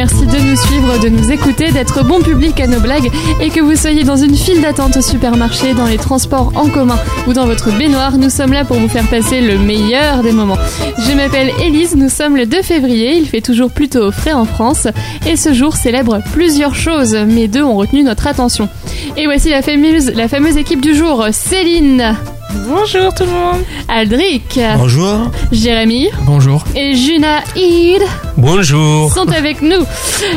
merci de nous suivre, de nous écouter, d'être bon public à nos blagues et que vous soyez dans une file d'attente au supermarché, dans les transports en commun ou dans votre baignoire. Nous sommes là pour vous faire passer le meilleur des moments. Je m'appelle Élise, nous sommes le 2 février, il fait toujours plutôt frais en France et ce jour célèbre plusieurs choses, mais deux ont retenu notre attention. Et voici la fameuse, la fameuse équipe du jour, Céline. Bonjour tout le monde. Aldric. Bonjour. Jérémy. Bonjour. Et Juna Id. Bonjour. Sont avec nous.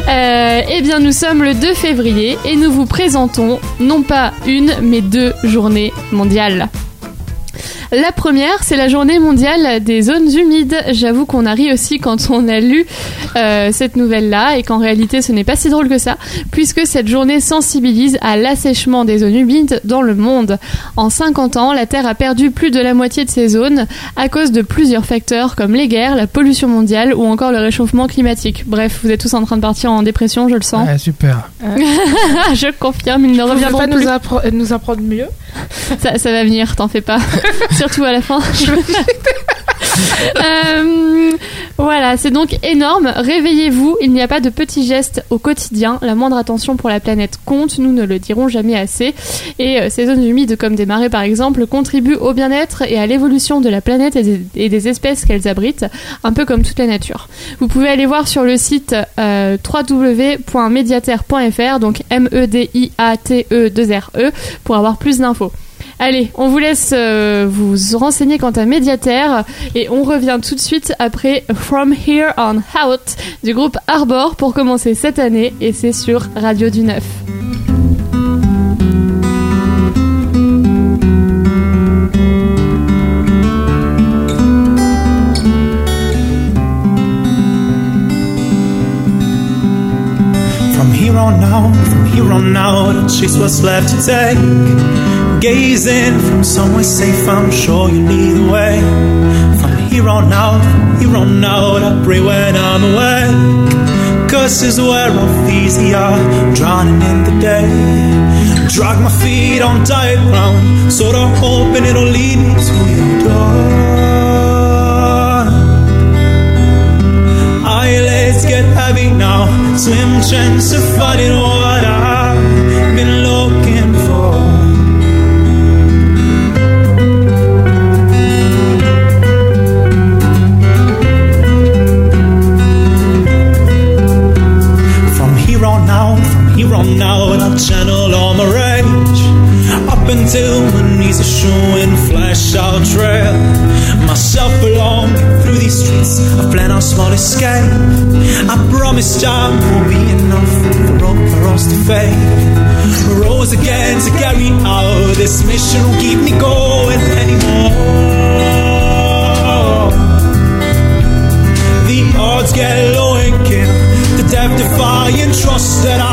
Euh, eh bien, nous sommes le 2 février et nous vous présentons non pas une, mais deux journées mondiales. La première, c'est la journée mondiale des zones humides. J'avoue qu'on a ri aussi quand on a lu euh, cette nouvelle-là et qu'en réalité ce n'est pas si drôle que ça, puisque cette journée sensibilise à l'assèchement des zones humides dans le monde. En 50 ans, la Terre a perdu plus de la moitié de ses zones à cause de plusieurs facteurs comme les guerres, la pollution mondiale ou encore le réchauffement climatique. Bref, vous êtes tous en train de partir en dépression, je le sens. Ouais, super. je confirme, ils ne reviendront pas plus. nous, appre- nous apprendre mieux? Ça, ça va venir, t'en fais pas. Surtout à la fin. Euh, voilà, c'est donc énorme. Réveillez-vous, il n'y a pas de petits gestes au quotidien. La moindre attention pour la planète compte, nous ne le dirons jamais assez. Et euh, ces zones humides, comme des marais par exemple, contribuent au bien-être et à l'évolution de la planète et des, espèces qu'elles abritent, un peu comme toute la nature. Vous pouvez aller voir sur le site euh, www.mediaterre.fr, donc M-E-D-I-A-T-E-2-R-E, E, pour avoir plus d'infos. Allez, on vous laisse euh, vous renseigner quant à Médiaterre et on revient tout de suite après From Here on Out du groupe Arbor pour commencer cette année et c'est sur Radio du Neuf. From here on out, from here on out, chase what's left to take. Gazing from somewhere safe, I'm sure you lead the way. From here on out, from here on out, I pray when I'm awake. Curses wear off easier, drowning in the day. Drag my feet on tight ground, sort of hoping it'll lead me to your door. Eyelids get heavy now. Slim chance of finding what I've showing flash out trail. Myself along through these streets, I plan our small escape. I promise time will be enough for all for us to fade. Rose again to carry out this mission will keep me going anymore. The odds get low and kill the death defying trust that I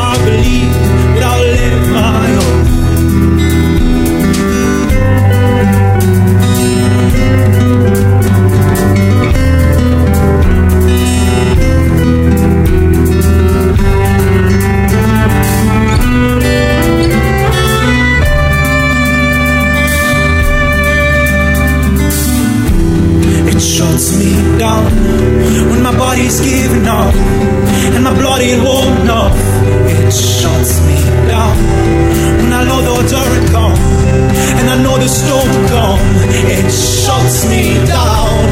it shuts me down.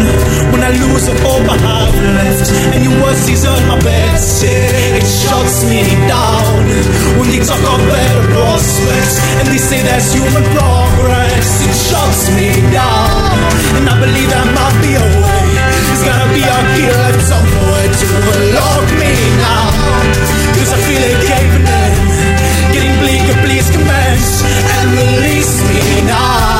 When i lose all my heart and you won't see on my bed it shuts me down. When we talk about our sports and we say that's human progress, it shuts me down. And I believe I might be old here somewhere to unlock me I feel it caving in, getting bleaker, please commence and release me now.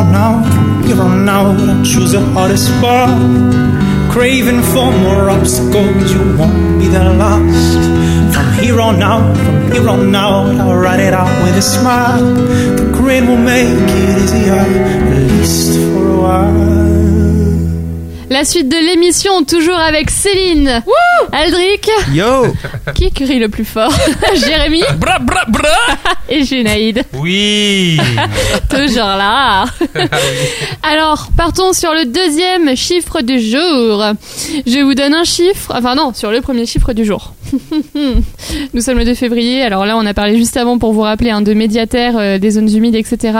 On out, from here on out, I choose the hardest path. Craving for more obstacles, you won't be the last. From here on out, from here on out, I'll ride it out with a smile. The grin will make it easier, at least for a while. La suite de l'émission, toujours avec Céline, Aldric, Yo qui crie le plus fort, Jérémy Bra bra bra et Junaïd. Oui Toujours là. Alors, partons sur le deuxième chiffre du jour. Je vous donne un chiffre, enfin non, sur le premier chiffre du jour. Nous sommes le 2 février, alors là on a parlé juste avant pour vous rappeler hein, de médiataires, euh, des zones humides, etc.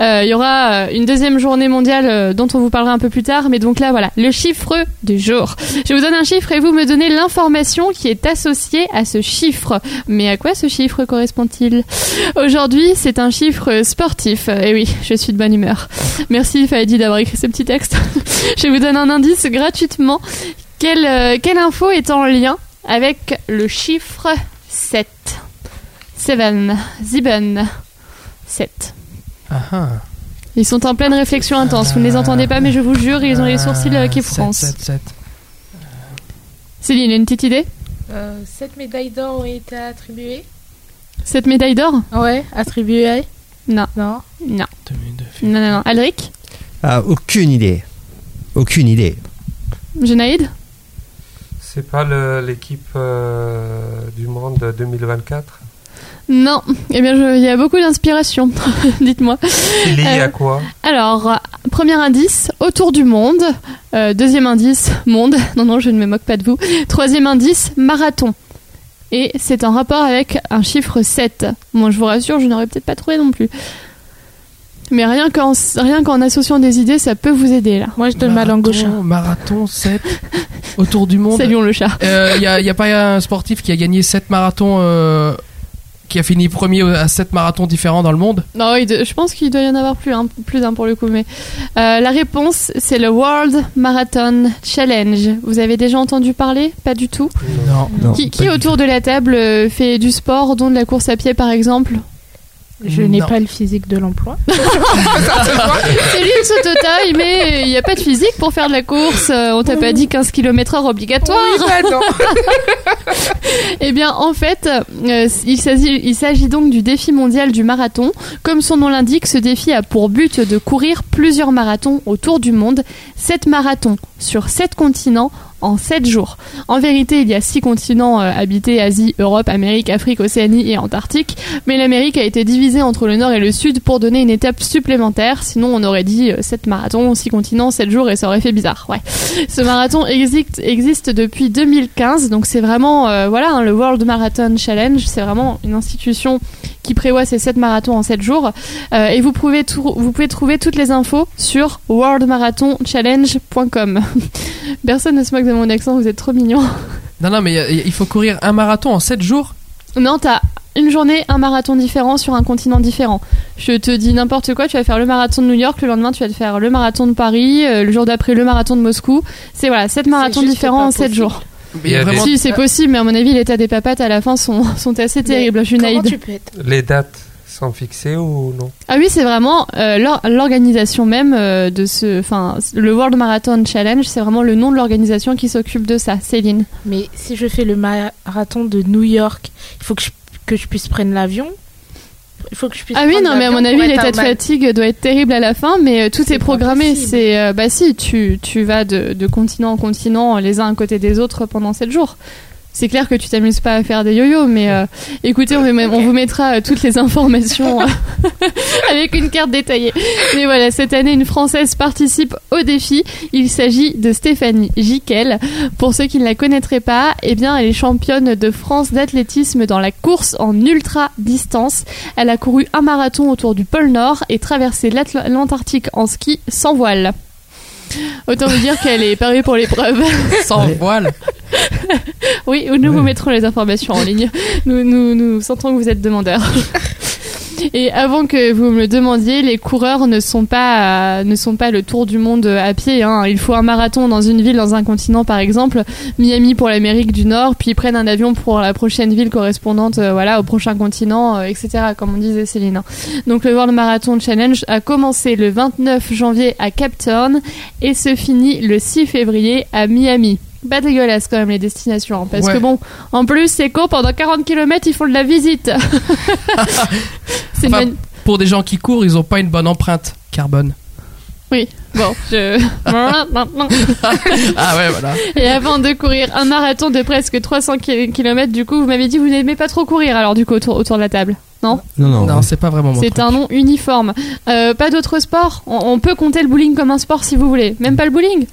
Euh, Il y aura euh, une deuxième journée mondiale euh, dont on vous parlera un peu plus tard, mais donc là voilà, le chiffre du jour. Je vous donne un chiffre et vous me donnez l'information qui est associée à ce chiffre. Mais à quoi ce chiffre correspond-il? Aujourd'hui, c'est un chiffre sportif. Et oui, je suis de bonne humeur. Merci Faidi d'avoir écrit ce petit texte. je vous donne un indice gratuitement. Quelle, euh, quelle info est en lien avec le chiffre 7 Seven, Sieben, 7. Ah ah. Ils sont en pleine réflexion intense. Vous ne les entendez pas, mais je vous jure, ils ont les sourcils euh, qui Sept, froncent. Céline, une petite idée? Sept médailles d'or ont été attribuées. Cette médaille d'or Ouais, attribuées. Non, Non. non, non, non, non. Alric Ah, aucune idée. Aucune idée. Genaïd C'est pas le- l'équipe euh, du monde de 2024 Non. Eh bien, je- il y a beaucoup d'inspiration. Dites-moi. C'est lié Euh, à quoi? Alors, euh, premier indice, autour du monde. Euh, deuxième indice, monde. Non, non, je ne me moque pas de vous. Troisième indice, marathon. Et c'est en rapport avec un chiffre 7. Moi, je vous rassure, je n'aurais peut-être pas trouvé non plus. Mais rien qu'en, rien qu'en associant des idées, ça peut vous aider, là. Moi, je donne ma langue au chat. Marathon, Marathon, 7. Autour du monde. Saluons le chat. Il n'y a, y a pas un sportif qui a gagné 7 marathons, euh, qui a fini premier à 7 marathons différents dans le monde Non, je pense qu'il doit y en avoir plus, hein, plus d'un pour le coup. Mais euh, la réponse, c'est le World Marathon Challenge. Vous avez déjà entendu parler? Pas du tout? Non. Non, qui qui autour de la table euh, fait du sport, dont de la course à pied par exemple? Je n'ai pas le physique de l'emploi. Céline Sotota, mais il n'y a pas de physique pour faire de la course. euh, on t'a pas dit 15 km heure obligatoire. Eh bien, en fait, euh, il s'agit il s'agit donc du défi mondial du marathon. Comme son nom l'indique, ce défi a pour but de courir plusieurs marathons autour du monde. 7 marathons sur 7 continents en 7 jours. En vérité, il y a 6 continents euh, habités, Asie, Europe, Amérique, Afrique, Océanie et Antarctique. Mais l'Amérique a été divisée entre le nord et le sud pour donner une étape supplémentaire. Sinon, on aurait dit 7 marathons, 6 continents, 7 jours et ça aurait fait bizarre. Ouais. Ce marathon existe, depuis 2015, donc c'est vraiment euh, voilà hein, le World Marathon Challenge. C'est vraiment une institution qui prévoit ces 7 marathons en 7 jours. Euh, et vous pouvez, vous pouvez trouver toutes les infos sur worldmarathonchallenge.com. Personne ne se moque de mon accent, vous êtes trop mignon. Non, non, mais y a- y a- il faut courir un marathon en 7 jours Non, t'as une journée, un marathon différent sur un continent différent. Je te dis n'importe quoi, tu vas faire le marathon de New York, le lendemain tu vas te faire le marathon de Paris, euh, le jour d'après le marathon de Moscou. C'est voilà, 7 marathons juste différents pas en 7 possible. jours. Mais Il y a vraiment- Si, c'est possible, mais à mon avis, l'état des papates à la fin sont, sont assez terribles. Comment tu peux être Les dates sont ou non? Ah oui, c'est vraiment euh, l'or- l'organisation même euh, de ce. Enfin, le World Marathon Challenge, c'est vraiment le nom de l'organisation qui s'occupe de ça, Céline. Mais si je fais le marathon de New York, il faut que je, que je puisse prendre l'avion? Il faut que je puisse Ah oui, non, mais à mon avis, l'état de fatigue doit être terrible à la fin, mais euh, tout est programmé. C'est euh, bah si, tu tu vas de, de continent en continent, les uns à côté des autres pendant 7 jours. C'est clair que tu t'amuses pas à faire des yo-yo, mais euh, écoutez, on, vous mettra euh, toutes les informations euh, avec une carte détaillée. Mais voilà, cette année, une Française participe au défi. Il s'agit de Stéphanie Jiquel. Pour ceux qui ne la connaîtraient pas, eh bien, elle est championne de France d'athlétisme dans la course en ultra distance. Elle a couru un marathon autour du pôle Nord et traversé l'Antarctique en ski sans voile. Autant vous dire qu'elle est parée pour l'épreuve. Sans voile. Oui, nous vous mettrons les informations en ligne. Nous, nous, nous sentons que vous êtes demandeurs. Et avant que vous me le demandiez, les coureurs ne sont pas ne sont pas le tour du monde à pied. hein. Il faut un marathon dans une ville, dans un continent par exemple, Miami pour l'Amérique du Nord, puis ils prennent un avion pour la prochaine ville correspondante, euh, voilà, au prochain continent, euh, etc. Comme on disait Céline. hein. Donc le World Marathon Challenge a commencé le 29 janvier à Cape Town et se finit le 6 février à Miami. Pas dégueulasse quand même les destinations, hein, parce Ouais. que bon, en plus c'est con, pendant 40 km ils font de la visite. c'est Enfin, une- Pour des gens qui courent, ils ont pas une bonne empreinte carbone. Oui, bon, je... ah ouais, voilà. Et avant de courir un marathon de presque 300 km, du coup, vous m'avez dit que vous n'aimez pas trop courir, alors du coup, autour, autour de la table. Non? Non, non. Non, c'est pas vraiment mon C'est un nom uniforme. Euh, pas d'autres sports on, on peut compter le bowling comme un sport si vous voulez. Même pas le bowling?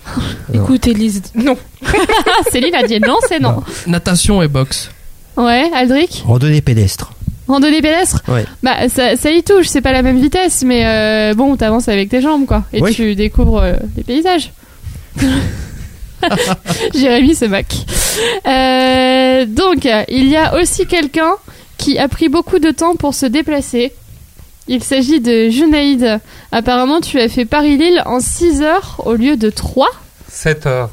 Non. Écoute, Elise, non. Céline a dit non, c'est non. Natation et boxe. Ouais, Aldric? Randonnée pédestre. Randonnée pédestre Ouais. Bah, ça, ça y touche, c'est pas la même vitesse, mais euh, bon, t'avances avec tes jambes, quoi. Et Oui. tu découvres euh, les paysages. Jérémy se moque. Euh, donc, il y a aussi quelqu'un qui a pris beaucoup de temps pour se déplacer. Il s'agit de Junaïd. Apparemment, tu as fait Paris-Lille en 6 heures au lieu de 3 7 heures.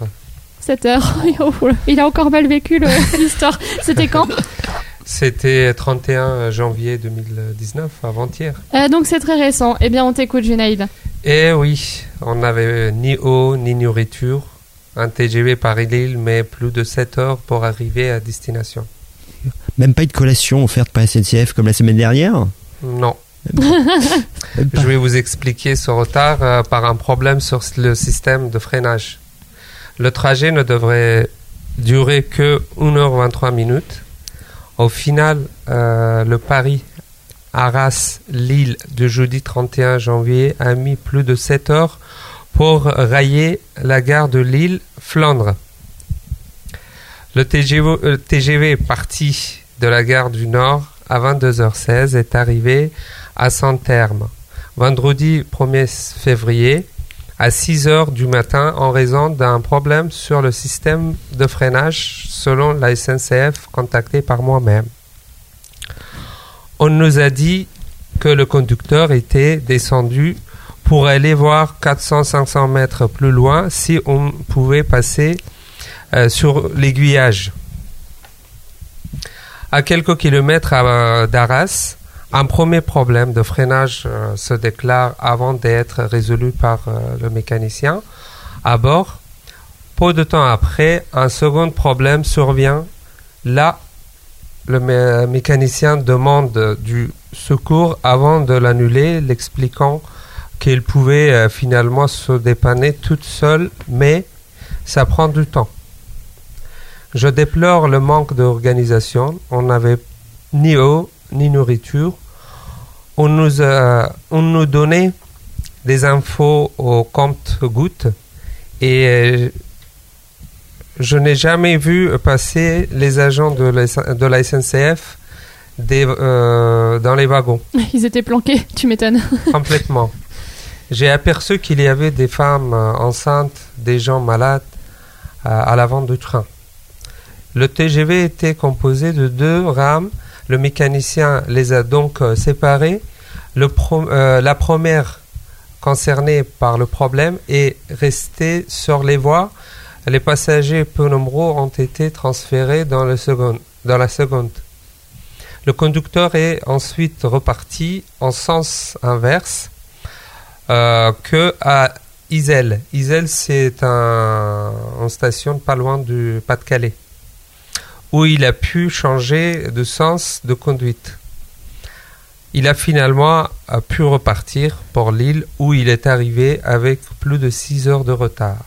7 heures. Il a encore mal vécu l'histoire. C'était quand? C'était 31 janvier 2019, avant-hier. Euh, Donc, c'est très récent. Eh bien, on t'écoute, Junaïd. Et oui, on n'avait ni eau ni nourriture. Un TGV Paris-Lille, mais plus de 7 heures pour arriver à destination. Même pas une collation offerte par SNCF comme la semaine dernière? Non. Même pas. Je vais vous expliquer ce retard euh, par un problème sur le système de freinage. Le trajet ne devrait durer que 1h23 minutes. Au final, euh, le Paris Arras-Lille de jeudi 31 janvier a mis plus de 7 heures pour railler la gare de Lille-Flandre. Le TGV, euh, TGV parti de la gare du Nord à 22h16 est arrivé à son terme vendredi 1er février à 6 heures du matin en raison d'un problème sur le système de freinage selon la SNCF contactée par moi-même. On nous a dit que le conducteur était descendu pour aller voir 400-500 mètres plus loin si on pouvait passer euh, sur l'aiguillage. À quelques kilomètres euh, d'Arras, un premier problème de freinage euh, se déclare avant d'être résolu par euh, le mécanicien. À bord, peu de temps après, un second problème survient. Là, le mé- mécanicien demande du secours avant de l'annuler, l'expliquant qu'il pouvait euh, finalement se dépanner toute seule, mais ça prend du temps. Je déplore le manque d'organisation. On n'avait ni eau ni nourriture. On nous, a- on nous donnait des infos au compte-gouttes et euh, je n'ai jamais vu passer les agents de la, de la SNCF des, euh, dans les wagons, Ils étaient planqués, tu m'étonnes. complètement. J'ai aperçu qu'il y avait des femmes euh, enceintes, des gens malades euh, à l'avant du train. Le TGV était composé de deux rames. Le mécanicien les a donc euh, pro- euh, la première concernée par le problème est restée sur les voies. Les passagers peu nombreux ont été transférés dans, la seconde. Le conducteur est ensuite reparti en sens inverse euh, que à Iselle. Iselle, c'est un, une station pas loin du Pas-de-Calais, où il a pu changer de sens de conduite. Il a finalement a pu repartir pour Lille, où il est arrivé avec plus de 6 heures de retard.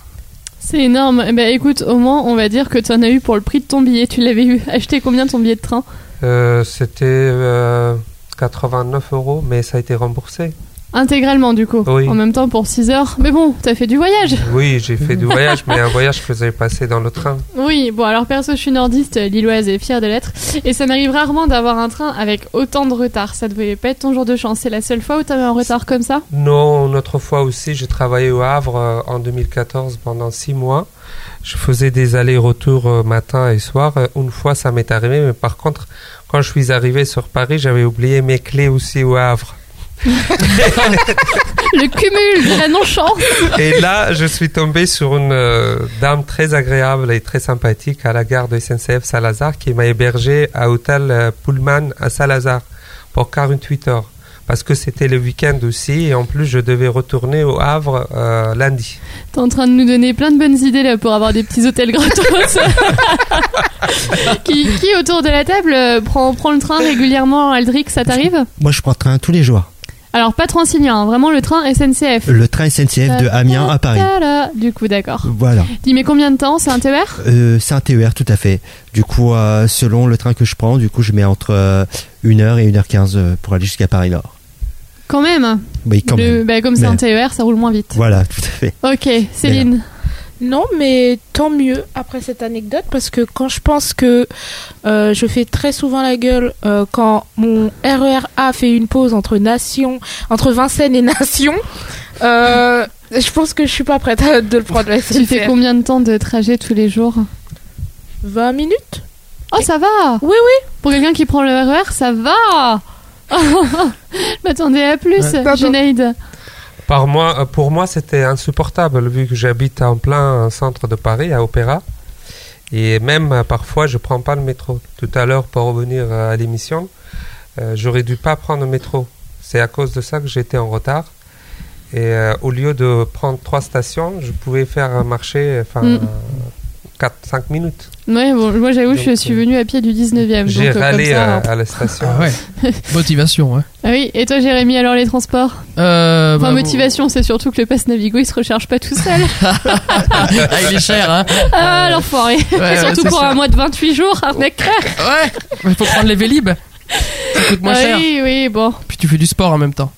C'est énorme. Eh ben, écoute, au moins, on va dire que tu en as eu pour le prix de ton billet. Tu l'avais eu acheté combien ton billet de train? Euh, C'était euh, 89 euros, mais ça a été remboursé. Intégralement, du coup. Oui. En même temps, pour 6 heures. Mais bon, t'as fait du voyage. Oui, j'ai fait du voyage, mais un voyage que j'ai passé dans le train. Oui, bon, alors perso, je suis nordiste, lilloise et fière de l'être. Et ça m'arrive rarement d'avoir un train avec autant de retard. Ça devait pas être ton jour de chance. C'est la seule fois où t'avais un retard comme ça? Non, une autre fois aussi, j'ai travaillé au Havre euh, en 2014 pendant six mois. je faisais des allers-retours euh, matin et soir. Euh, Une fois, ça m'est arrivé, mais par contre, quand je suis arrivé sur Paris, j'avais oublié mes clés aussi au Havre. Le cumul de la non-chance. Et là, je suis tombé sur une euh, dame très agréable et très sympathique à la gare de SNCF Salazar qui m'a hébergé à hôtel euh, Pullman à Salazar pour 48 heures. Parce que c'était le week-end aussi et en plus je devais retourner au Havre euh, lundi. T'es en train de nous donner plein de bonnes idées là pour avoir des petits hôtels gratos. qui, qui autour de la table euh, prend, prend le train régulièrement Aldric, ça t'arrive? Moi, je prends le train tous les jours. Alors pas Transilien, hein, vraiment le train SNCF. Le train SNCF de Amiens à Paris. Tada Du coup, d'accord. Voilà. Dis, mais combien de temps C'est un TER Euh, c'est un TER, tout à fait. Du coup, euh, selon le train que je prends, du coup, je mets entre euh, 1h et 1h15 euh, pour aller jusqu'à Paris-Nord. Quand même? Oui, quand Le- même. bah, comme c'est un TER, ça roule moins vite. Voilà, tout à fait. Ok, Céline. Non, mais tant mieux après cette anecdote parce que quand je pense que euh, je fais très souvent la gueule euh, quand mon RER A fait une pause entre Nation, entre Vincennes et Nation, euh, je pense que je suis pas prête à, de le prendre la Tu fais combien de temps de trajet tous les jours 20 minutes Oh, ça va Oui, oui. Pour quelqu'un qui prend le RER, ça va Je m'attendais à plus, Ouais. Pardon. Junaïd. Par moi, euh, pour moi, c'était insupportable vu que j'habite en plein centre de Paris, à Opéra. Et même euh, parfois, je prends pas le métro. Tout à l'heure, pour revenir euh, à l'émission, euh, j'aurais dû pas prendre le métro. C'est à cause de ça que j'étais en retard. Et euh, au lieu de prendre trois stations, je pouvais faire un marché, enfin, Mm. 4-5 minutes. Ouais, bon, moi j'avoue, je suis euh, venue à pied du 19e. J'ai donc, euh, râlé comme ça, à, hein. à la station. Ah ouais. Motivation, ouais. Ah oui, et toi Jérémy, alors les transports? Euh, Enfin, bah, motivation, c'est surtout que le pass Navigo il se recharge pas tout seul. Ah, il est cher, hein. ah, l'enfoiré. Ouais, surtout pour ça. un mois de 28 jours, un mec. Ouais. Il faut prendre les Vélib. Ça coûte moins Ah cher. oui, oui, bon. Puis tu fais du sport en même temps.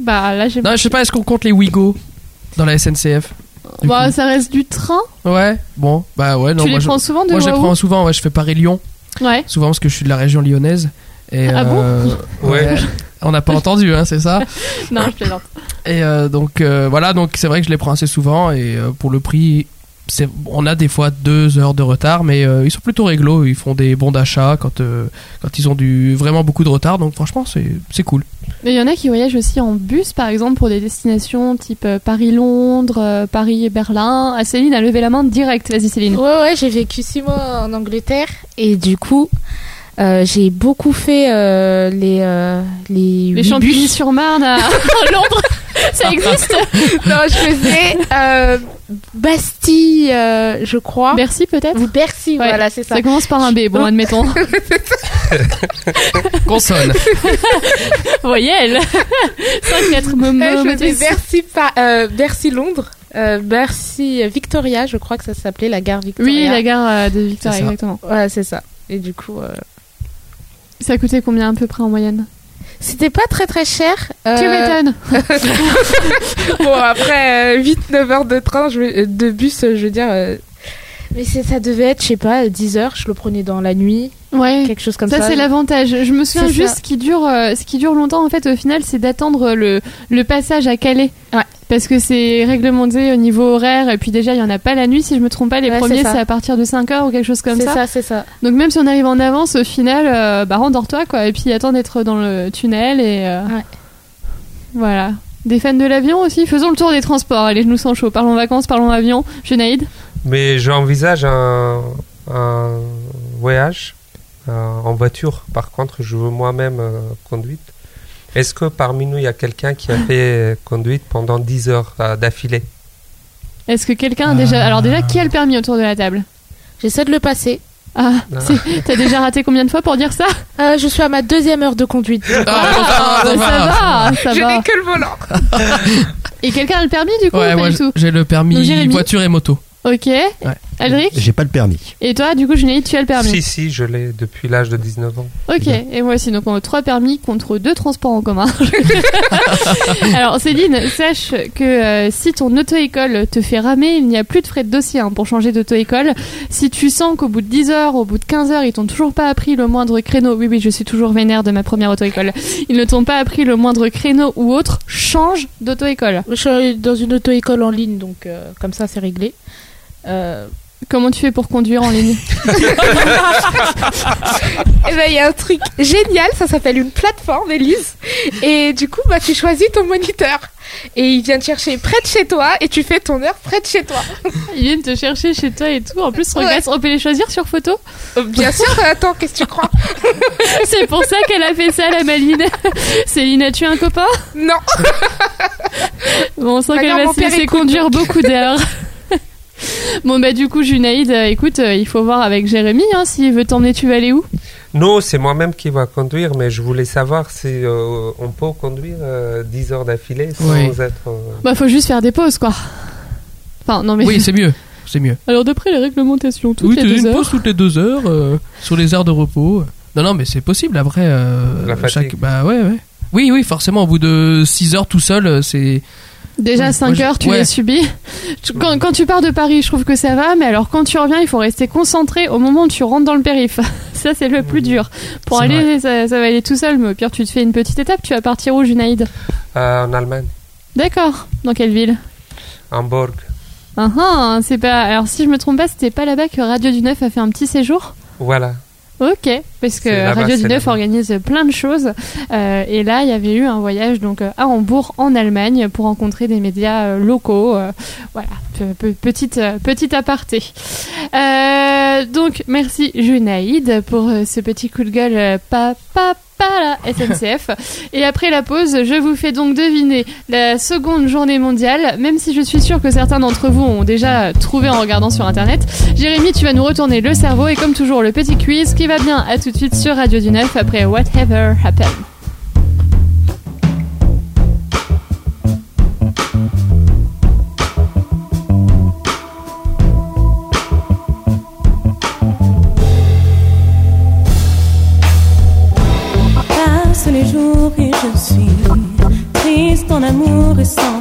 Bah là, j'ai. Non, je sais pas, est-ce qu'on compte les Wigo dans la SNCF Bah, coup ça reste du train. Ouais, bon, bah ouais, non, tu moi, les je, prends souvent de moi je les prends souvent, ouais, je fais Paris-Lyon, Ouais. souvent parce que je suis de la région lyonnaise. Et, Ah bon euh, Ouais. On n'a pas entendu, hein, c'est ça. Non, je plaisante. Et euh, donc euh, voilà, donc c'est vrai que je les prends assez souvent et euh, pour le prix, on a des fois deux heures de retard, mais euh, ils sont plutôt réglo. Ils font des bons d'achat quand euh, quand ils ont du vraiment beaucoup de retard. Donc franchement, c'est c'est cool. Mais il y en a qui voyagent aussi en bus, par exemple, pour des destinations type euh, Paris-Londres, euh, Paris-Berlin. Ah, Céline a levé la main direct. Vas-y, Céline. Ouais, ouais, j'ai vécu six mois en Angleterre et du coup, euh, j'ai beaucoup fait euh, les euh, les, Les huit Champigny-sur-Marne à à Londres, ça existe? Non, je faisais euh, Bastille, euh, je crois. Merci peut-être? Ou Bercy, Ouais, voilà, c'est ça. Ça commence par un B, bon, admettons. Consonne. Voyelle 5 lettres, Euh, je faisais. Bercy, Pa- euh, Bercy Londres, euh, Bercy Victoria, je crois que ça s'appelait la gare Victoria. Oui, la gare euh, de Victoria, exactement. Ouais, c'est ça. Et du coup, euh, Ça coûtait combien à peu près en moyenne? C'était pas très très cher. Tu Euh, m'étonnes bon, après 8-9 heures de train, je euh, de bus, euh, je veux dire. euh, Mais ça devait être, je sais pas, 10 heures. Je le prenais dans la nuit, Ouais. quelque chose comme ça. Ça, c'est l'avantage. Je me souviens juste ça. ce qui dure, euh, ce qui dure longtemps en fait au final, c'est d'attendre le, le passage à Calais. Ouais. Parce que c'est réglementé au niveau horaire et puis déjà il y en a pas la nuit si je me trompe pas. Les Ouais, premiers c'est ça. à partir de 5 heures ou quelque chose comme C'est ça. ça, c'est ça. Donc même si on arrive en avance, au final, euh, bah rendors-toi quoi. Et puis attends d'être dans le tunnel et euh, Ouais. voilà. Des fans de l'avion aussi. Faisons le tour des transports. Allez, je nous sens chaud. Parlons vacances, parlons avion. Junaïd. Mais j'envisage un, un voyage euh, en voiture. Par contre, je veux moi-même euh, conduite. Est-ce que parmi nous, il y a quelqu'un qui a fait conduite pendant 10 heures euh, d'affilée Est-ce que quelqu'un a déjà. Alors déjà, qui a le permis autour de la table? J'essaie de le passer. Ah, Ah. c'est- t'as déjà raté combien de fois pour dire ça? Euh, je suis à ma deuxième heure de conduite. Ah, ça va, ça je va. n'ai que le volant. Et quelqu'un a le permis du coup Ouais, ou moi pas du tout? j'ai le permis Donc, Jérémy? voiture et moto. Ok. Aldric J'ai pas le permis. Et toi, du coup, Junaïd, tu as le permis Si, si, je l'ai depuis l'âge de 19 ans. Ok, et moi aussi, donc on a trois permis contre deux transports en commun. Alors Céline, sache que euh, si ton auto-école te fait ramer, il n'y a plus de frais de dossier hein, pour changer d'auto-école. Si tu sens qu'au bout de 10 heures, au bout de 15 heures, ils t'ont toujours pas appris le moindre créneau, oui oui, je suis toujours vénère de ma première auto-école, ils ne t'ont pas appris le moindre créneau ou autre, change d'auto-école. Je suis dans une auto-école en ligne, donc euh, comme ça, c'est réglé. Euh, Comment tu fais pour conduire en ligne Et ben il y a un truc génial, ça s'appelle une plateforme, Elise. Et du coup, bah tu choisis ton moniteur. Et il vient te chercher près de chez toi et tu fais ton heure près de chez toi. Ils viennent te chercher chez toi et tout. En plus, regarde, on peut les choisir sur photo. Euh, Bien sûr, attends, qu'est-ce que tu crois C'est pour ça qu'elle a fait ça, la maline. Céline, as-tu un copain Non. Bon, on sent D'ailleurs, qu'elle va se laisser écoute, conduire beaucoup d'heures. Bon bah du coup Junaïd, euh, écoute, euh, il faut voir avec Jérémy, hein, s'il veut t'emmener, tu vas aller où? Non, c'est moi-même qui va conduire, mais je voulais savoir si euh, on peut conduire euh, 10 heures d'affilée sans Oui. être. euh, Bah faut juste faire des pauses quoi. Enfin non mais... Oui, c'est mieux. C'est mieux. Alors d'après les réglementations, toutes oui, les tu deux une heures... pause toutes les deux heures euh, sur les heures de repos. Non, non, mais c'est possible. Après, euh, La fatigue. bah ouais, ouais. Oui, oui, forcément. Au bout de 6 heures tout seul, euh, c'est. Déjà Oui, 5 moi, je- heures, tu ouais. les subis. Quand, quand tu pars de Paris, je trouve que ça va, mais alors quand tu reviens, il faut rester concentré au moment où tu rentres dans le périph. Ça, c'est le plus dur. Pour aller, ça, ça va aller tout seul, mais au pire, tu te fais une petite étape. Tu vas partir où, Junaïd? Euh, en Allemagne, D'accord. Dans quelle ville? Hamburg. Ah ah, c'est pas. Alors, si je me trompe pas, c'était pas là-bas que Radio du Neuf a fait un petit séjour? Voilà. Ok, parce que Radio du Neuf organise plein de choses. Euh, et là, il y avait eu un voyage donc euh, à Hambourg, en Allemagne, pour rencontrer des médias euh, locaux. euh, voilà, pe- pe- petite, euh, petit aparté. Euh, donc, merci Junaïd pour ce petit coup de gueule euh, pa, la SNCF. et après la pause, je vous fais donc deviner la seconde journée mondiale, même si je suis sûre que certains d'entre vous ont déjà trouvé en regardant sur Internet. Jérémy, tu vas nous retourner le cerveau et comme toujours le petit quiz qui va bien. À tout de suite sur Radio du Neuf après Whatever Happened. Passent les jours et je suis triste en amour et sans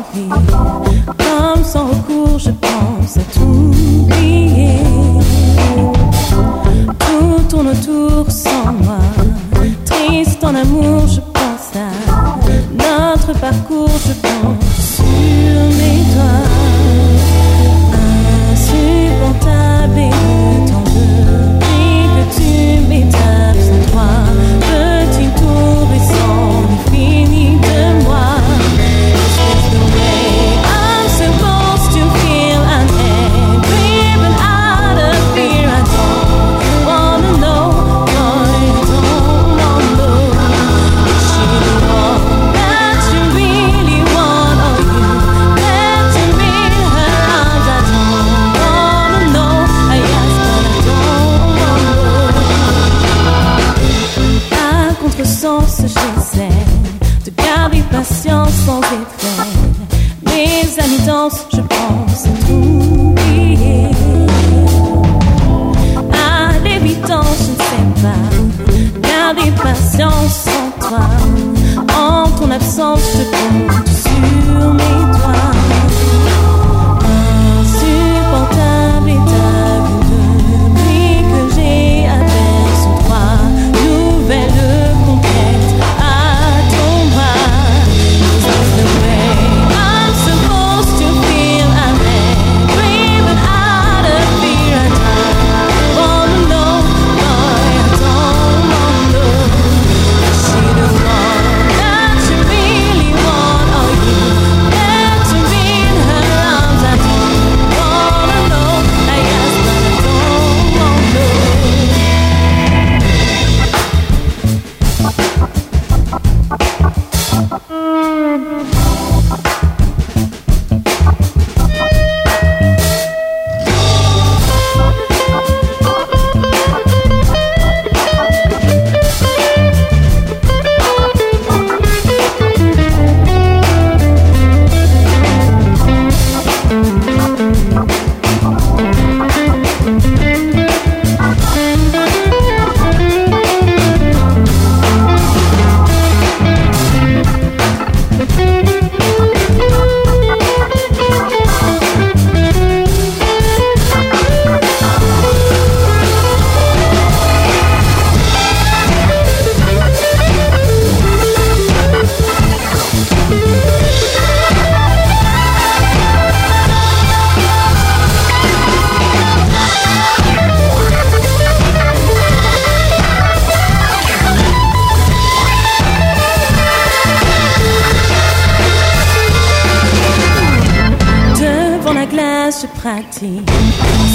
pratique.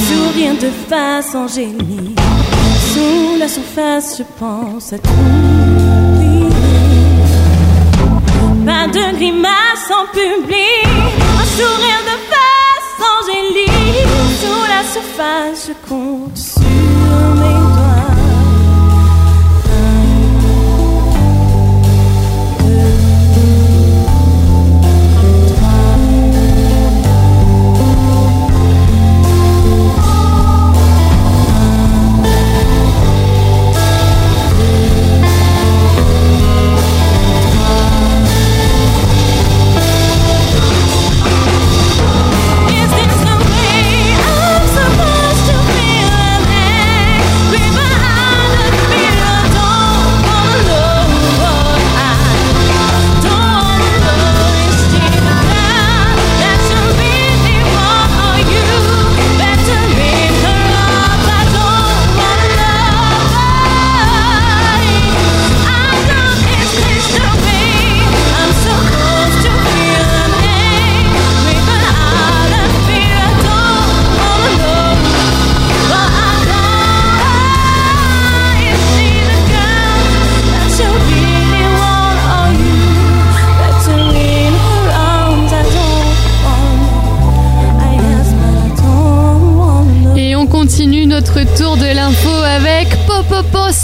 Sourire de face angélique. Sous la surface, je pense à tout. Pas de grimace en public. Un sourire de face angélique. Sous la surface, je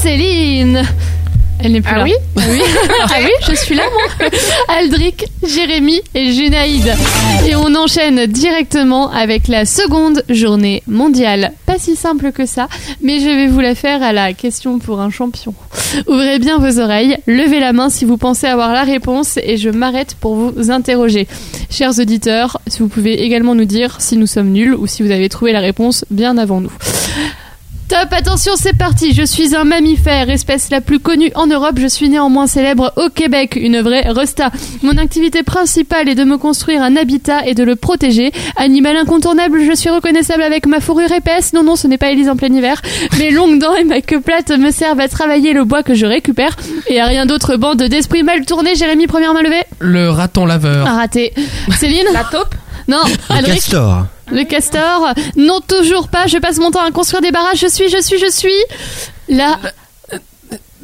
Céline. Elle n'est plus Ah là. oui oui. ah oui, je suis là moi. Aldric, Jérémy et Junaïd. Et on enchaîne directement avec la seconde journée mondiale. Pas si simple que ça, mais je vais vous la faire à la question pour un champion. Ouvrez bien vos oreilles, levez la main si vous pensez avoir la réponse et je m'arrête pour vous interroger. Chers auditeurs, si vous pouvez également nous dire si nous sommes nuls ou si vous avez trouvé la réponse bien avant nous. Top, attention, c'est parti. Je suis un mammifère, espèce la plus connue en Europe. Je suis néanmoins célèbre au Québec, une vraie resta. Mon activité principale est de me construire un habitat et de le protéger. Animal incontournable, je suis reconnaissable avec ma fourrure épaisse. Non, non, ce n'est pas Élise en plein hiver. Mes longues dents et ma queue plate me servent à travailler le bois que je récupère. Et à rien d'autre, bande d'esprits mal tournés. Jérémy, première main levée. Le raton laveur. Ah, raté. Céline La taupe? Non, Aldric castor. Le castor Non, toujours pas. Je passe mon temps à construire des barrages. Je suis, je suis, je suis. La.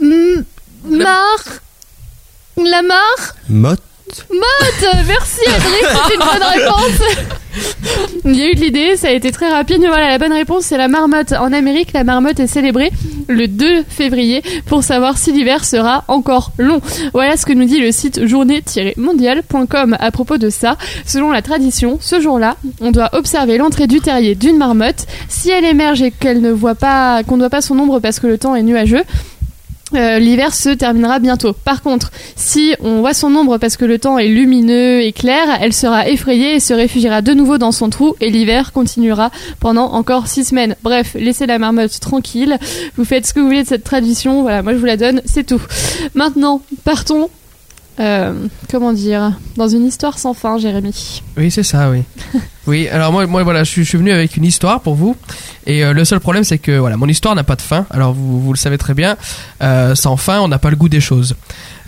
M- Mar. La mare Motte. Motte Merci Adrien, c'est une bonne réponse Il y a eu de l'idée, ça a été très rapide, mais voilà, la bonne réponse c'est la marmotte. En Amérique, la marmotte est célébrée le 2 février pour savoir si l'hiver sera encore long. Voilà ce que nous dit le site journée-mondiale.com à propos de ça. Selon la tradition, ce jour-là, on doit observer l'entrée du terrier d'une marmotte. Si elle émerge et qu'elle ne voit pas, qu'on ne voit pas son ombre parce que le temps est nuageux, euh, l'hiver se terminera bientôt. Par contre, si on voit son ombre parce que le temps est lumineux et clair, elle sera effrayée et se réfugiera de nouveau dans son trou et l'hiver continuera pendant encore six semaines. Bref, laissez la marmotte tranquille. Vous faites ce que vous voulez de cette tradition. Voilà, moi je vous la donne, c'est tout. Maintenant, partons. Euh, comment dire? Dans une histoire sans fin, Jérémy. Oui, c'est ça, oui. oui, alors moi, moi voilà, je suis, je suis venu avec une histoire pour vous. Et euh, le seul problème, c'est que voilà, mon histoire n'a pas de fin. Alors vous, vous le savez très bien, euh, sans fin, on n'a pas le goût des choses.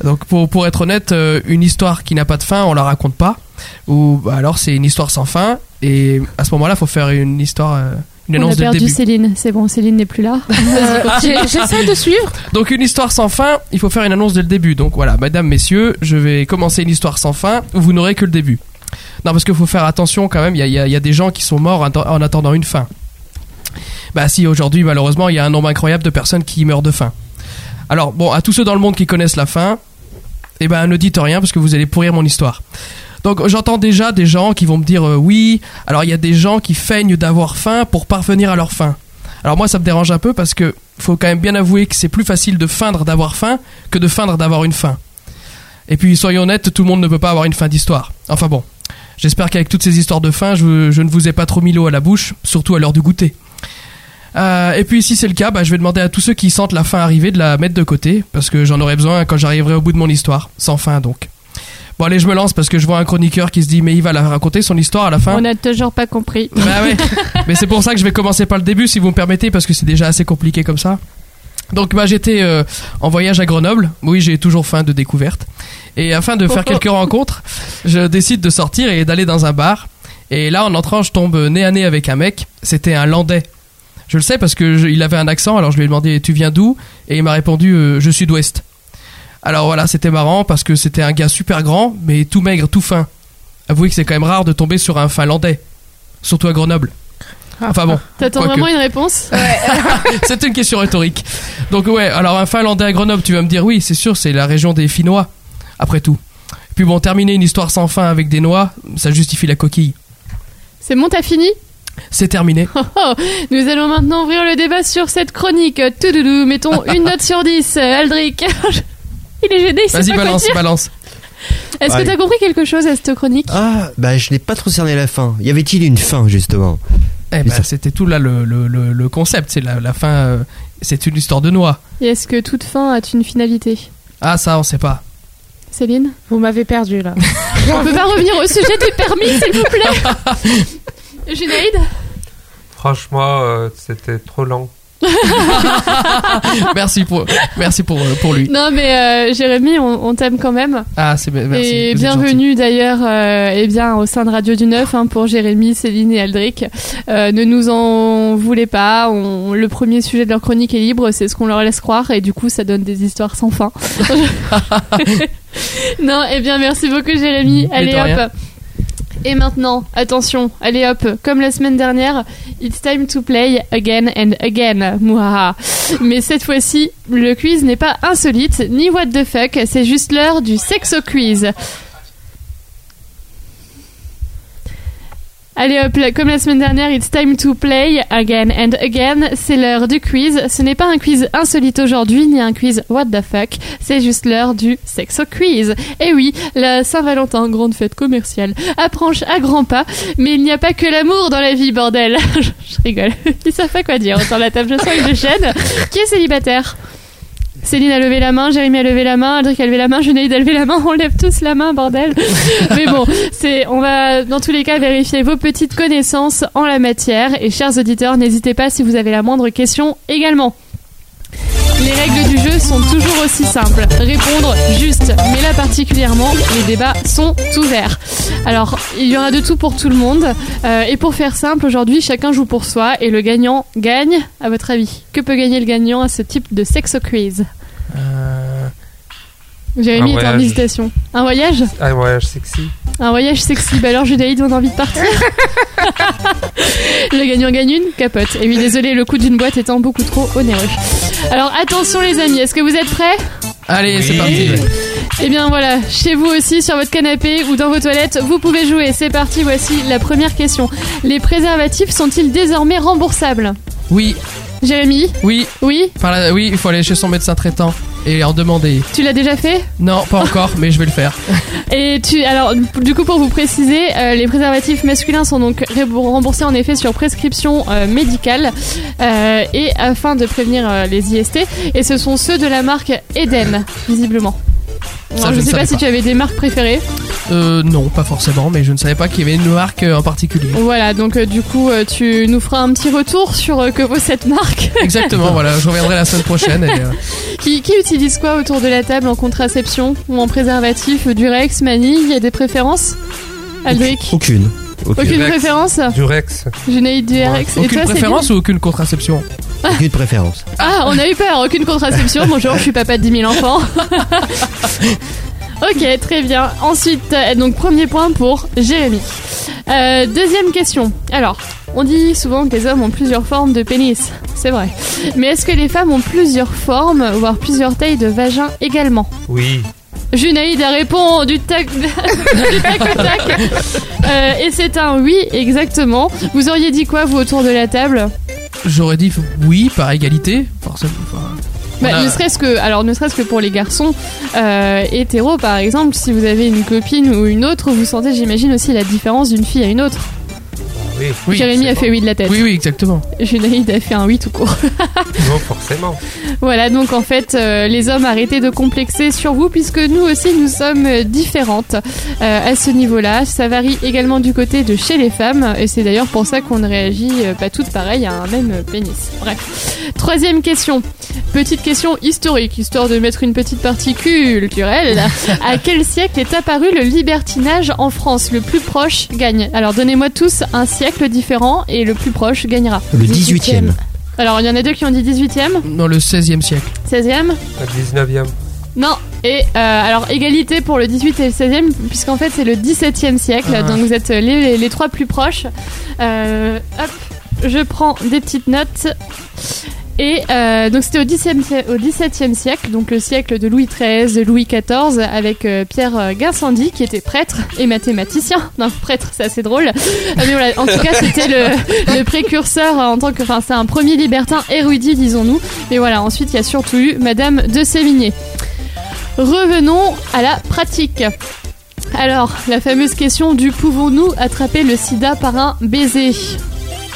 Donc pour, pour être honnête, une histoire qui n'a pas de fin, on la raconte pas. Ou bah, alors c'est une histoire sans fin. Et à ce moment-là, il faut faire une histoire, une On a le perdu début. Céline. C'est bon, Céline n'est plus là. Euh, j'ai- J'essaie de suivre. Donc une histoire sans fin, il faut faire une annonce dès le début. Donc voilà, mesdames, messieurs, je vais commencer une histoire sans fin où vous n'aurez que le début. Non, parce qu'il faut faire attention quand même, il y y a- il y a des gens qui sont morts en atten- en attendant une fin. Bah si, aujourd'hui, malheureusement, il y a un nombre incroyable de personnes qui meurent de faim. Alors, bon, à tous ceux dans le monde qui connaissent la faim, eh ben ne dites rien parce que vous allez pourrir mon histoire. Donc j'entends déjà des gens qui vont me dire euh, oui, alors il y a des gens qui feignent d'avoir faim pour parvenir à leur faim. Alors moi ça me dérange un peu parce que faut quand même bien avouer que c'est plus facile de feindre d'avoir faim que de feindre d'avoir une faim. Et puis soyons honnêtes, tout le monde ne peut pas avoir une fin d'histoire. Enfin bon, j'espère qu'avec toutes ces histoires de faim, je, ne vous ai pas trop mis l'eau à la bouche, surtout à l'heure du goûter. Euh, et puis si c'est le cas, bah, je vais demander à tous ceux qui sentent la faim arriver de la mettre de côté, parce que j'en aurai besoin quand j'arriverai au bout de mon histoire, sans fin donc. Bon allez, je me lance parce que je vois un chroniqueur qui se dit mais il va la raconter son histoire à la fin. On n'a toujours pas compris. Bah ouais. Mais c'est pour ça que je vais commencer par le début, si vous me permettez, parce que c'est déjà assez compliqué comme ça. Donc bah j'étais euh, en voyage à Grenoble. Oui, j'ai toujours faim de découverte. Et afin de faire quelques rencontres, je décide de sortir et d'aller dans un bar. Et là, en entrant, je tombe nez à nez avec un mec. C'était un Landais. Je le sais parce que je- il avait un accent. Alors je lui ai demandé tu viens d'où? Et il m'a répondu euh, je suis d'Ouest. Alors voilà, c'était marrant parce que c'était un gars super grand, mais tout maigre, tout fin. Avouez que c'est quand même rare de tomber sur un Finlandais, surtout à Grenoble. Enfin bon, T'attends vraiment une réponse c'est une question rhétorique. Donc ouais, alors un Finlandais à Grenoble, tu vas me dire oui, c'est sûr, c'est la région des Finnois, après tout. Puis bon, terminer une histoire sans fin avec des noix, ça justifie la coquille. C'est bon, t'as fini C'est terminé. Oh, oh. Nous allons maintenant ouvrir le débat sur cette chronique. Toudoudou, mettons une note sur 10. Aldric. Il est gêné, il sait Vas-y, pas quoi balance, dire. balance. Est-ce que Allez. t'as compris quelque chose à cette chronique Ah, bah je n'ai pas trop cerné la fin. Y avait-il une fin justement? Eh ben, ça. c'était tout là le, le, le, le concept, c'est la, la fin, euh, c'est une histoire de noix. Et est-ce que toute fin a une finalité? Ah ça, on sait pas. Céline? Vous m'avez perdu là. On peut pas revenir au sujet du permis, s'il vous plaît Junaïd? Franchement, euh, c'était trop long. merci pour, merci pour, euh, pour lui. Non mais euh, Jérémy, on, on t'aime quand même. Ah, c'est merci. et bienvenue d'ailleurs euh, eh bien, au sein de Radio du Neuf hein, pour Jérémy, Céline et Aldric. Euh, ne nous en voulez pas, on- le premier sujet de leur chronique est libre, c'est ce qu'on leur laisse croire et du coup ça donne des histoires sans fin. non, eh bien merci beaucoup Jérémy. Allez hop. Et maintenant, attention, allez hop, comme la semaine dernière, it's time to play again and again. Mouhaha. Mais cette fois-ci, le quiz n'est pas insolite, ni what the fuck, c'est juste l'heure du sexo quiz. Allez hop, comme la semaine dernière, it's time to play again and again. C'est l'heure du quiz. Ce n'est pas un quiz insolite aujourd'hui, ni un quiz what the fuck. C'est juste l'heure du sexo quiz. Et oui, la Saint-Valentin, grande fête commerciale, approche à grands pas. Mais il n'y a pas que l'amour dans la vie, bordel. je, rigole. Ils savent pas quoi dire. Autour la table, je sens je chaîne. Qui est célibataire? Céline a levé la main, Jérémy a levé la main, Aldric a levé la main, Junaïd a levé la main, on lève tous la main, bordel. Mais bon, c'est, on va dans tous les cas vérifier vos petites connaissances en la matière. Et chers auditeurs, n'hésitez pas si vous avez la moindre question également. Les règles du jeu sont toujours aussi simples. Répondre juste, mais là particulièrement, les débats sont ouverts. Alors, il y aura de tout pour tout le monde. Euh, et pour faire simple, aujourd'hui, chacun joue pour soi et le gagnant gagne. À votre avis, que peut gagner le gagnant à ce type de sexo quiz? Euh, Jérémy est en hésitation. Un voyage Un voyage sexy. Un voyage sexy. Bah alors, Judaïd, on a envie de partir. le gagnant gagne une capote. Et oui, désolé, le coût d'une boîte étant beaucoup trop onéreux. Alors, attention les amis, est-ce que vous êtes prêts? Allez, c'est parti. Eh bien voilà, chez vous aussi, sur votre canapé ou dans vos toilettes, vous pouvez jouer. C'est parti, voici la première question. Les préservatifs sont-ils désormais remboursables? Oui, Jérémy oui, Oui par là- oui, il faut aller chez son médecin traitant et en demander. Tu l'as déjà fait Non, pas encore, mais je vais le faire. Et tu, alors, du coup, pour vous préciser, euh, les préservatifs masculins sont donc ré- remboursés en effet sur prescription euh, médicale euh, et afin de prévenir euh, les IST. Et ce sont ceux de la marque Eden, visiblement. Alors, je je ne sais pas si tu avais des marques préférées. Euh, non, pas forcément, mais je ne savais pas qu'il y avait une marque euh, en particulier. Voilà, donc euh, du coup, euh, tu nous feras un petit retour sur euh, que vaut cette marque. Exactement, voilà, je reviendrai la semaine prochaine. Et, euh, qui, qui utilise quoi autour de la table en contraception ou en préservatif Durex, Mani Il y a des préférences Aldric Aucune. Aucune, Aucune préférence Durex. Junaïd Durex. Et aucune toi, Céline préférence ou aucune contraception aucune préférence. Ah, on a eu peur, aucune contraception. Bonjour, je suis papa de 10 000 enfants. ok, très bien. Ensuite, euh, donc premier point pour Jérémy. Euh, deuxième question. Alors, on dit souvent que les hommes ont plusieurs formes de pénis. C'est vrai. Mais est-ce que les femmes ont plusieurs formes, voire plusieurs tailles de vagin également? Oui. Junaïd a répondu du tac, du tac au tac. Euh, et c'est un oui, exactement. Vous auriez dit quoi, vous, autour de la table? J'aurais dit oui, par égalité, forcément. enfin, Bah. Ne serait-ce que, alors ne serait-ce que pour les garçons euh, hétéros, par exemple, si vous avez une copine ou une autre, vous sentez, j'imagine aussi la différence d'une fille à une autre. Oui, Oui, Jérémy a fait oui de la tête. Oui, oui, exactement. Junaïd a fait un oui tout court. Non, forcément. Voilà, donc en fait, euh, les hommes, arrêtez de complexer sur vous puisque nous aussi, nous sommes différentes euh, à ce niveau-là. Ça varie également du côté de chez les femmes et c'est d'ailleurs pour ça qu'on ne réagit euh, pas toutes pareil à un même pénis. Bref. Troisième question. Petite question historique, histoire de mettre une petite partie culturelle. à quel siècle est apparu le libertinage en France? Le plus proche gagne. Alors donnez-moi tous un siècle différent et le plus proche gagnera. Le 18e. Alors il y en a deux qui ont dit 18e, Dans le 16e siècle. 16e Le 19e. Non. Et euh, alors égalité pour le 18 et le 16e puisqu'en fait c'est le 17e siècle. Ah. Donc vous êtes les, les- les trois plus proches. Euh, hop, je prends des petites notes. Et euh, donc c'était au 17e, sie- au 17e siècle, donc le siècle de Louis XIII, de Louis XIV, avec euh, Pierre euh, Gassendi qui était prêtre et mathématicien. Non, prêtre, c'est assez drôle. Euh, mais voilà, en tout cas c'était le, le précurseur en tant que, enfin c'est un premier libertin érudit, disons-nous. Mais voilà, ensuite il y a surtout eu Madame de Sévigné. Revenons à la pratique. Alors, la fameuse question du pouvons-nous attraper le sida par un baiser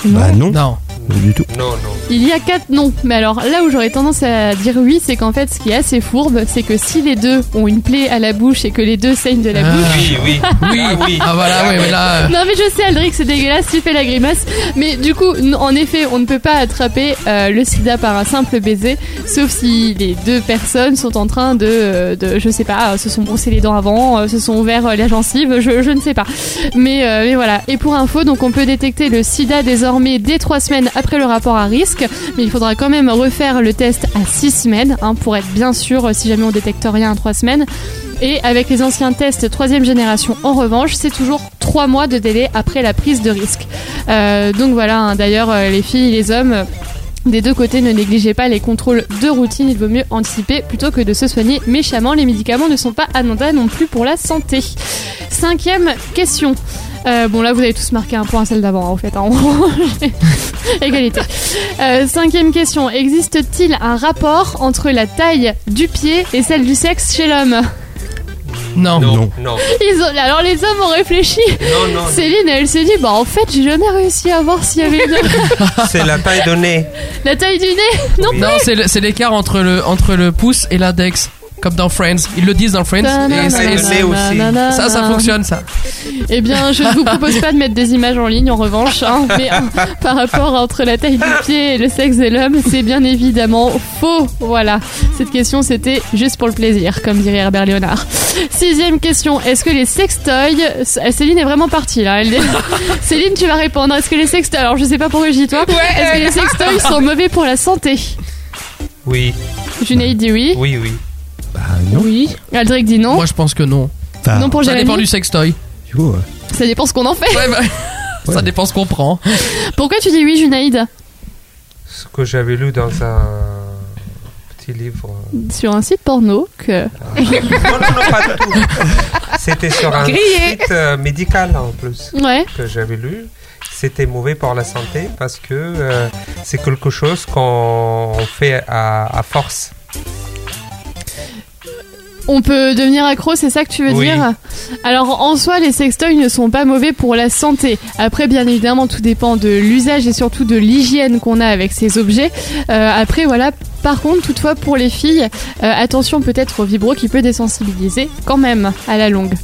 Bah non, Non. Pas du tout. Non, non. Il y a quatre noms, mais alors là où j'aurais tendance à dire oui, c'est qu'en fait, ce qui est assez fourbe, c'est que si les deux ont une plaie à la bouche et que les deux saignent de la Ah. bouche. Oui, oui. Oui, Ah oui. Ah voilà, oui, mais là. euh, Non mais je sais Aldric c'est dégueulasse, tu fais la grimace Mais du coup, en effet, on ne peut pas attraper euh, le sida par un simple baiser Sauf si les deux personnes sont en train de, euh, de je sais pas, se sont brossés les dents avant Se sont ouverts la gencive, je, je ne sais pas mais, euh, mais voilà, et pour info, donc on peut détecter le sida désormais dès trois semaines après le rapport à risque Mais il faudra quand même refaire le test à six semaines hein, Pour être bien sûr, euh, si jamais on détecte rien à trois semaines et avec les anciens tests troisième génération, en revanche, c'est toujours trois mois de délai après la prise de risque. Euh, donc voilà, hein, d'ailleurs, euh, les filles et les hommes. Des deux côtés, ne négligez pas les contrôles de routine, il vaut mieux anticiper plutôt que de se soigner méchamment. Les médicaments ne sont pas anodins non plus pour la santé. Cinquième question. Euh, bon là vous avez tous marqué un point à celle d'avant en fait. hein. Égalité. Euh, cinquième question. Existe-t-il un rapport entre la taille du pied et celle du sexe chez l'homme? Non. Non, Non. non, Ils ont- Alors les hommes ont réfléchi. non, non. Céline, elle s'est dit, bah en fait, j'ai jamais réussi à voir s'il y avait une... C'est la taille de nez. la taille du nez. Non. Oui. Non, c'est l'écart entre le, entre le pouce et l'index. Comme dans Friends. Ils le disent dans Friends. Et, nez aussi. ça, ça fonctionne, ça. Eh bien, je ne vous propose pas de mettre des images en ligne, en revanche. hein, mais euh, par rapport entre la taille du pied et le sexe de l'homme, c'est bien évidemment faux. Voilà. Cette question, c'était juste pour le plaisir, comme dirait Herbert Léonard. Sixième question. Est-ce que les sextoys... Céline est vraiment partie, là. Elle... Céline, tu vas répondre. Est-ce que les sextoys... Alors, je sais pas pourquoi je dis toi. Est-ce que les sextoys sont mauvais pour la santé? Oui, Junaïd dit oui. oui, oui. Bah non. Oui. Aldric dit non. Moi, je pense que non. Enfin, non pour Ça dépend Jérémy. du sextoy. du coup, euh, Ça dépend ce qu'on en fait. Ouais, bah, Ça dépend ce qu'on prend. Pourquoi tu dis oui, Junaïd Ce que j'avais lu dans un petit livre. Sur un site porno que... Non, non, non, pas du tout. C'était sur un Grillé. site euh, médical en plus Ouais. que j'avais lu. C'était mauvais pour la santé parce que euh, c'est quelque chose qu'on fait à, à force. On peut devenir accro, c'est ça que tu veux Oui. dire Alors en soi, les sextoys ne sont pas mauvais pour la santé. Après, bien évidemment, tout dépend de l'usage et surtout de l'hygiène qu'on a avec ces objets. Euh, après, voilà. Par contre, toutefois, pour les filles, euh, attention peut-être au vibro qui peut désensibiliser quand même à la longue.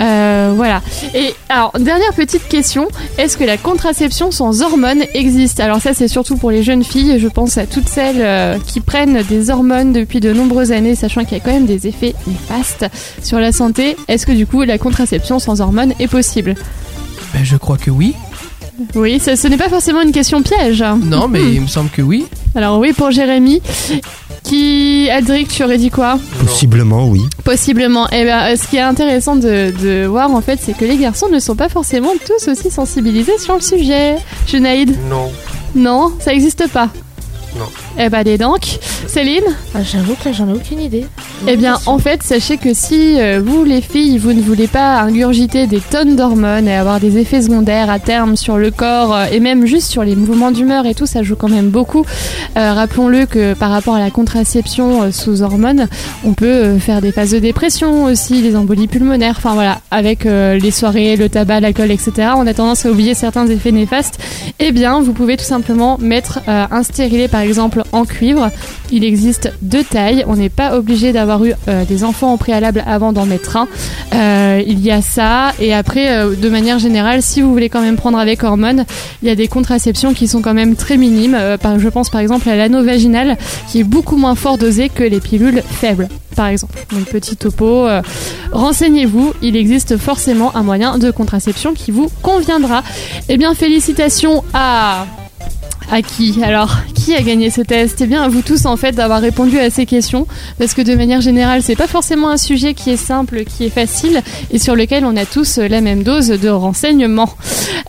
Euh, voilà. Et alors, dernière petite question est-ce que la contraception sans hormones existe? Alors ça, c'est surtout pour les jeunes filles. Je pense à toutes celles euh, qui prennent des hormones depuis de nombreuses années, sachant qu'il y a quand même des effets néfastes sur la santé. Est-ce que du coup, la contraception sans hormones est possible? Ben, je crois que oui. Oui, ce, ce n'est pas forcément une question piège. Non, mais il me semble que oui. Alors oui, pour Jérémy, qui... Aldric, tu aurais dit quoi? Possiblement, oui. Possiblement. Eh ben, euh, ce qui est intéressant de, de voir en fait, c'est que les garçons ne sont pas forcément tous aussi sensibilisés sur le sujet. Junaïd, Non, non, ça n'existe pas. Non. Eh bah, des donc. Céline Ah, J'avoue que là, j'en ai aucune idée. Eh bien, en fait, sachez que si euh, vous, les filles, vous ne voulez pas ingurgiter des tonnes d'hormones et avoir des effets secondaires à terme sur le corps euh, et même juste sur les mouvements d'humeur et tout, ça joue quand même beaucoup. Euh, Rappelons-le que par rapport à la contraception euh, sous hormones, on peut euh, faire des phases de dépression aussi, des embolies pulmonaires. Enfin voilà, avec euh, les soirées, le tabac, l'alcool, etc. On a tendance à oublier certains effets néfastes. Eh bien, vous pouvez tout simplement mettre euh, un stérilet par exemple en cuivre. Il existe deux tailles. On n'est pas obligé d'avoir eu euh, des enfants au préalable avant d'en mettre un. Euh, il y a ça. Et après, euh, de manière générale, si vous voulez quand même prendre avec hormones, il y a des contraceptions qui sont quand même très minimes. Je pense par exemple à l'anneau vaginal qui est beaucoup moins fort dosé que les pilules faibles. Par exemple, donc petit topo, renseignez-vous, il existe forcément un moyen de contraception qui vous conviendra. Eh bien, félicitations à à qui Alors, qui a gagné ce test Eh bien, à vous tous en fait d'avoir répondu à ces questions, parce que de manière générale, c'est pas forcément un sujet qui est simple, qui est facile, et sur lequel on a tous la même dose de renseignements.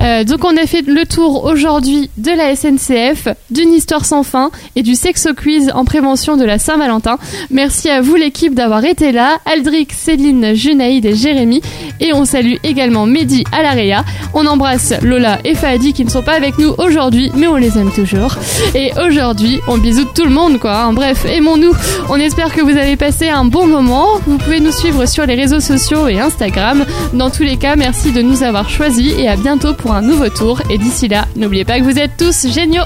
Euh, donc, on a fait le tour aujourd'hui de la SNCF, d'une histoire sans fin et du sexo quiz en prévention de la Saint-Valentin. Merci à vous l'équipe d'avoir été là, Aldric, Céline, Junaïd et Jérémy, et on salue également Mehdi à la Réa. On embrasse Lola et Fahadi qui ne sont pas avec nous aujourd'hui, mais on les aime toujours. Et aujourd'hui, on bisoute tout le monde, quoi. hein. Bref, aimons-nous. On espère que vous avez passé un bon moment. Vous pouvez nous suivre sur les réseaux sociaux et Instagram. Dans tous les cas, merci de nous avoir choisis et à bientôt pour un nouveau tour. Et d'ici là, n'oubliez pas que vous êtes tous géniaux.